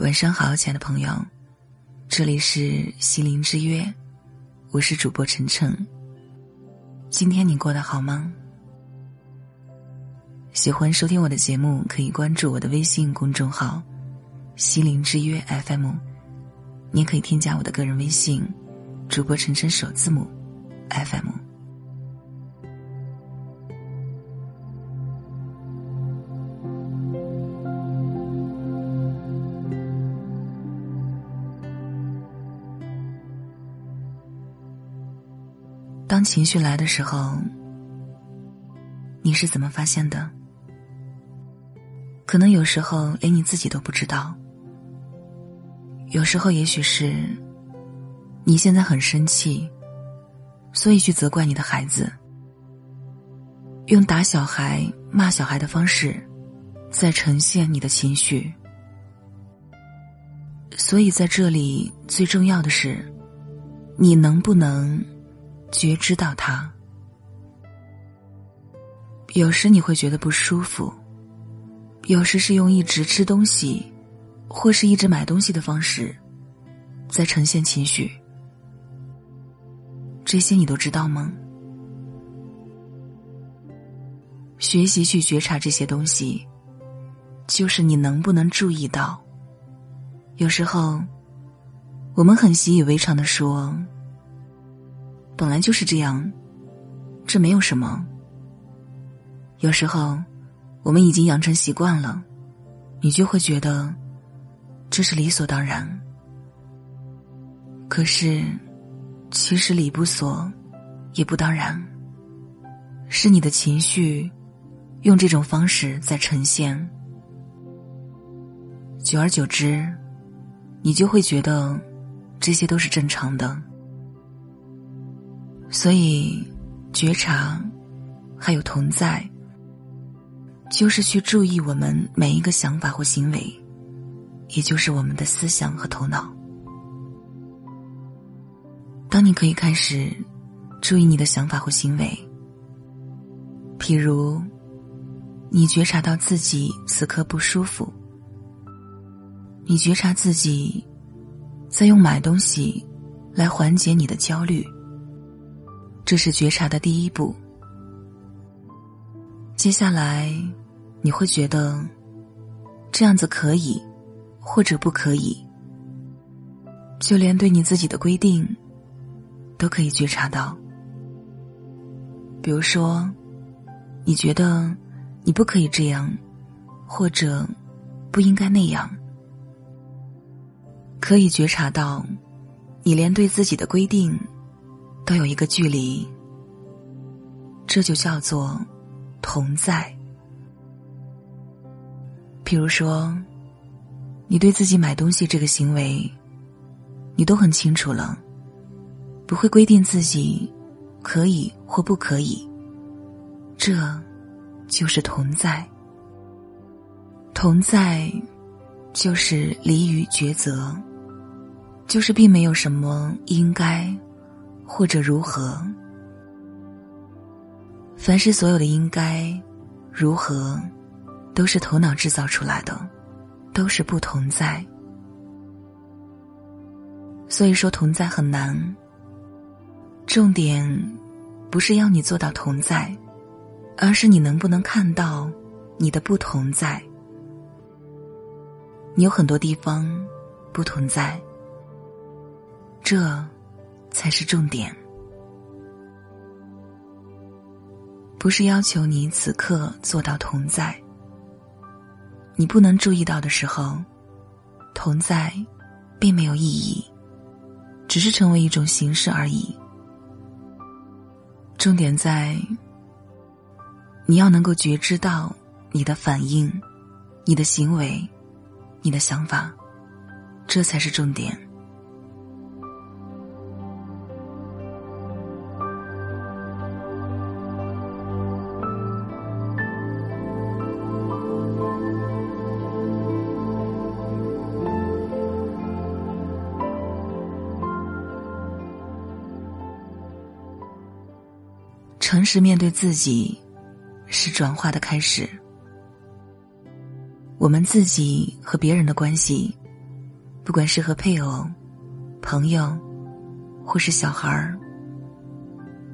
晚上好，亲爱的朋友，这里是心灵之约，我是主播晨晨。今天你过得好吗？喜欢收听我的节目，可以关注我的微信公众号“心灵之约 FM”，你也可以添加我的个人微信“主播晨晨首字母 FM”。当情绪来的时候，你是怎么发现的？可能有时候连你自己都不知道。有时候也许是你现在很生气，所以去责怪你的孩子，用打小孩、骂小孩的方式，在呈现你的情绪。所以在这里最重要的是，你能不能？觉知到它，有时你会觉得不舒服，有时是用一直吃东西，或是一直买东西的方式，在呈现情绪。这些你都知道吗？学习去觉察这些东西，就是你能不能注意到。有时候，我们很习以为常的说。本来就是这样，这没有什么。有时候，我们已经养成习惯了，你就会觉得这是理所当然。可是，其实理不所，也不当然，是你的情绪用这种方式在呈现。久而久之，你就会觉得这些都是正常的。所以，觉察，还有同在，就是去注意我们每一个想法或行为，也就是我们的思想和头脑。当你可以开始注意你的想法或行为，譬如，你觉察到自己此刻不舒服，你觉察自己在用买东西来缓解你的焦虑。这是觉察的第一步。接下来，你会觉得这样子可以，或者不可以。就连对你自己的规定，都可以觉察到。比如说，你觉得你不可以这样，或者不应该那样，可以觉察到，你连对自己的规定。都有一个距离，这就叫做同在。比如说，你对自己买东西这个行为，你都很清楚了，不会规定自己可以或不可以，这就是同在。同在就是离于抉择，就是并没有什么应该。或者如何？凡是所有的应该、如何，都是头脑制造出来的，都是不同在。所以说同在很难。重点不是要你做到同在，而是你能不能看到你的不同在。你有很多地方不同在，这。才是重点，不是要求你此刻做到同在。你不能注意到的时候，同在并没有意义，只是成为一种形式而已。重点在你要能够觉知到你的反应、你的行为、你的想法，这才是重点。诚实面对自己，是转化的开始。我们自己和别人的关系，不管是和配偶、朋友，或是小孩儿，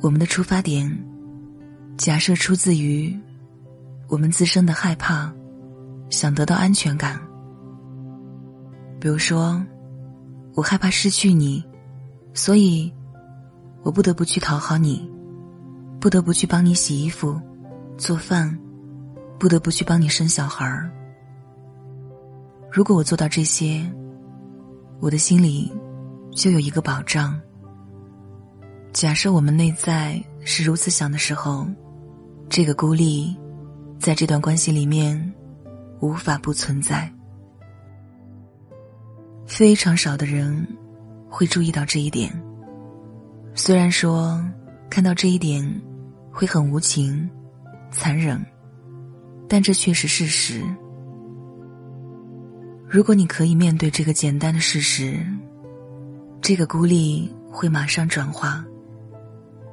我们的出发点，假设出自于我们自身的害怕，想得到安全感。比如说，我害怕失去你，所以，我不得不去讨好你，不得不去帮你洗衣服、做饭，不得不去帮你生小孩儿。如果我做到这些，我的心里就有一个保障。假设我们内在是如此想的时候，这个孤立，在这段关系里面，无法不存在。非常少的人会注意到这一点。虽然说看到这一点会很无情、残忍，但这却是事实。如果你可以面对这个简单的事实，这个孤立会马上转化。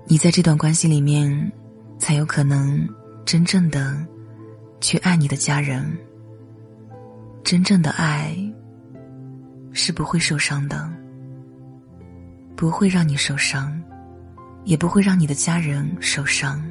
你在这段关系里面，才有可能真正的去爱你的家人。真正的爱。是不会受伤的，不会让你受伤，也不会让你的家人受伤。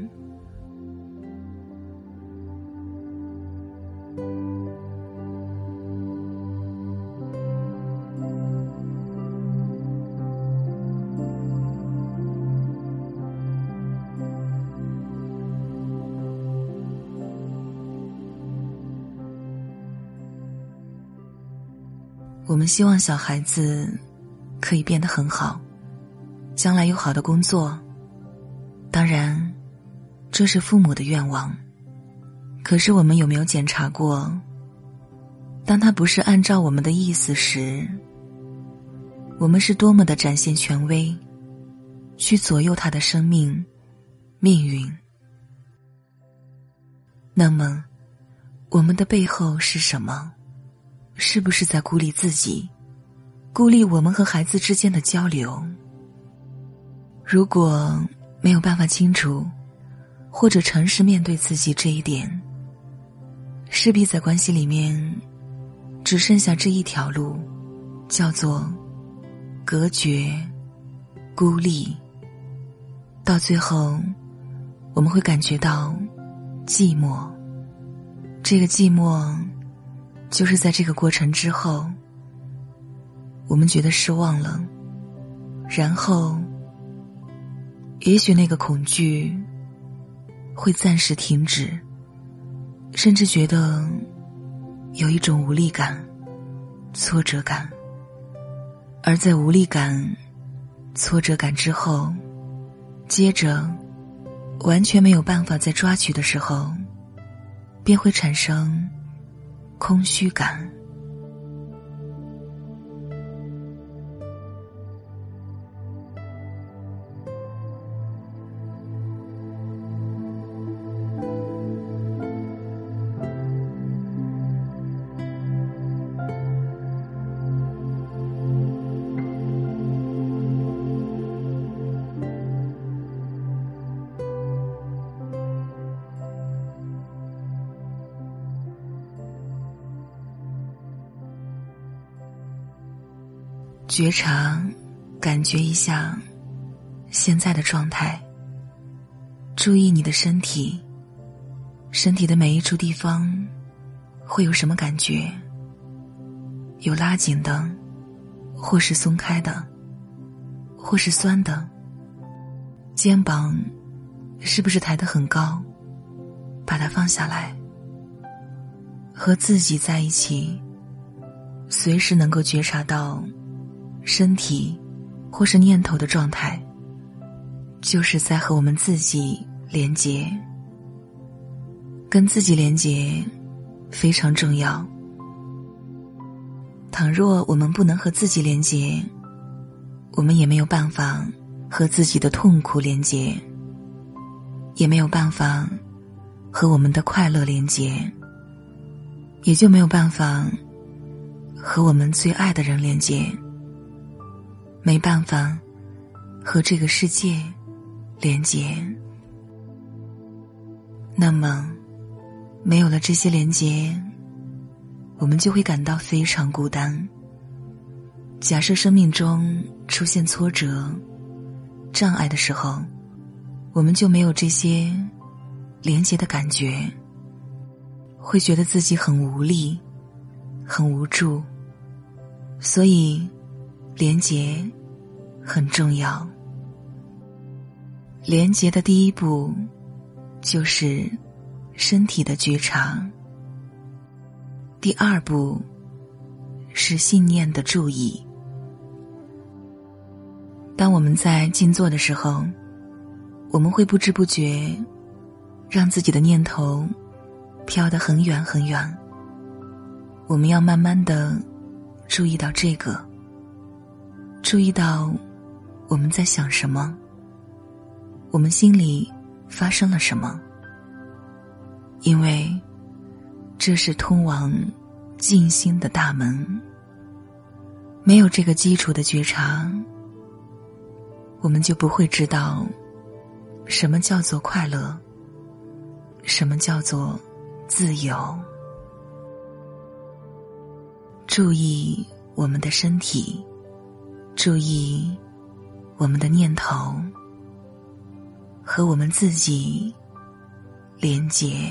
我们希望小孩子可以变得很好，将来有好的工作。当然，这是父母的愿望。可是，我们有没有检查过，当他不是按照我们的意思时，我们是多么的展现权威，去左右他的生命、命运？那么，我们的背后是什么？是不是在孤立自己，孤立我们和孩子之间的交流？如果没有办法清楚，或者诚实面对自己这一点，势必在关系里面只剩下这一条路，叫做隔绝、孤立。到最后，我们会感觉到寂寞。这个寂寞。就是在这个过程之后，我们觉得失望了，然后，也许那个恐惧会暂时停止，甚至觉得有一种无力感、挫折感，而在无力感、挫折感之后，接着完全没有办法再抓取的时候，便会产生。空虚感。觉察，感觉一下现在的状态。注意你的身体，身体的每一处地方会有什么感觉？有拉紧的，或是松开的，或是酸的。肩膀是不是抬得很高？把它放下来。和自己在一起，随时能够觉察到。身体，或是念头的状态，就是在和我们自己连接。跟自己连接非常重要。倘若我们不能和自己连接，我们也没有办法和自己的痛苦连接，也没有办法和我们的快乐连接，也就没有办法和我们最爱的人连接。没办法和这个世界连接，那么没有了这些连接，我们就会感到非常孤单，假设生命中出现挫折、障碍的时候，我们就没有这些连接的感觉，会觉得自己很无力、很无助。所以，连接很重要。连接的第一步，就是身体的觉察。第二步是信念的注意。当我们在静坐的时候，我们会不知不觉让自己的念头飘得很远很远。我们要慢慢的注意到这个，注意到我们在想什么，我们心里发生了什么，因为。这是通往静心的大门。没有这个基础的觉察，我们就不会知道什么叫做快乐，什么叫做自由。注意我们的身体，注意我们的念头，和我们自己连接。